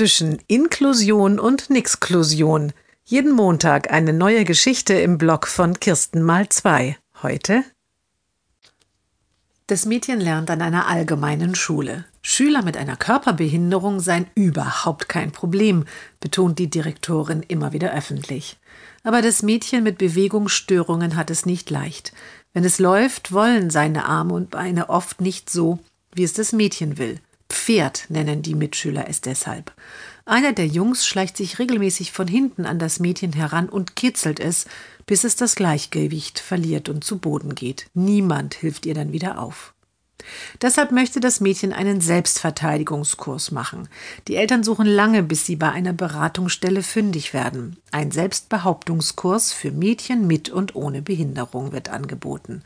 zwischen Inklusion und Nixklusion. Jeden Montag eine neue Geschichte im Blog von Kirsten mal zwei. Heute das Mädchen lernt an einer allgemeinen Schule. Schüler mit einer Körperbehinderung seien überhaupt kein Problem, betont die Direktorin immer wieder öffentlich. Aber das Mädchen mit Bewegungsstörungen hat es nicht leicht. Wenn es läuft, wollen seine Arme und Beine oft nicht so, wie es das Mädchen will. Pferd nennen die Mitschüler es deshalb. Einer der Jungs schleicht sich regelmäßig von hinten an das Mädchen heran und kitzelt es, bis es das Gleichgewicht verliert und zu Boden geht. Niemand hilft ihr dann wieder auf. Deshalb möchte das Mädchen einen Selbstverteidigungskurs machen. Die Eltern suchen lange, bis sie bei einer Beratungsstelle fündig werden. Ein Selbstbehauptungskurs für Mädchen mit und ohne Behinderung wird angeboten.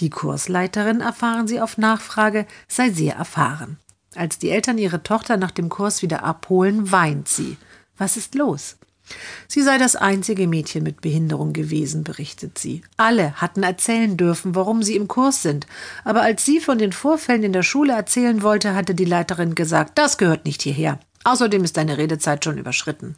Die Kursleiterin, erfahren sie auf Nachfrage, sei sehr erfahren. Als die Eltern ihre Tochter nach dem Kurs wieder abholen, weint sie. Was ist los? Sie sei das einzige Mädchen mit Behinderung gewesen, berichtet sie. Alle hatten erzählen dürfen, warum sie im Kurs sind, aber als sie von den Vorfällen in der Schule erzählen wollte, hatte die Leiterin gesagt, das gehört nicht hierher. Außerdem ist deine Redezeit schon überschritten.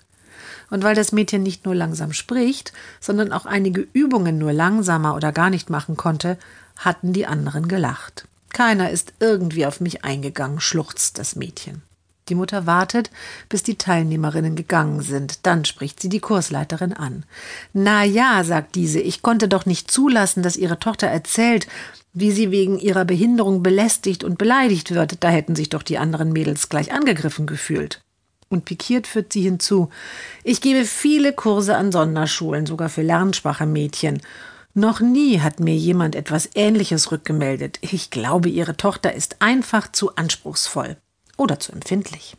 Und weil das Mädchen nicht nur langsam spricht, sondern auch einige Übungen nur langsamer oder gar nicht machen konnte, hatten die anderen gelacht. Keiner ist irgendwie auf mich eingegangen, schluchzt das Mädchen. Die Mutter wartet, bis die Teilnehmerinnen gegangen sind. Dann spricht sie die Kursleiterin an. Na ja, sagt diese, ich konnte doch nicht zulassen, dass ihre Tochter erzählt, wie sie wegen ihrer Behinderung belästigt und beleidigt wird. Da hätten sich doch die anderen Mädels gleich angegriffen gefühlt. Und pikiert führt sie hinzu. Ich gebe viele Kurse an Sonderschulen, sogar für lernschwache Mädchen. Noch nie hat mir jemand etwas Ähnliches rückgemeldet. Ich glaube, Ihre Tochter ist einfach zu anspruchsvoll oder zu empfindlich.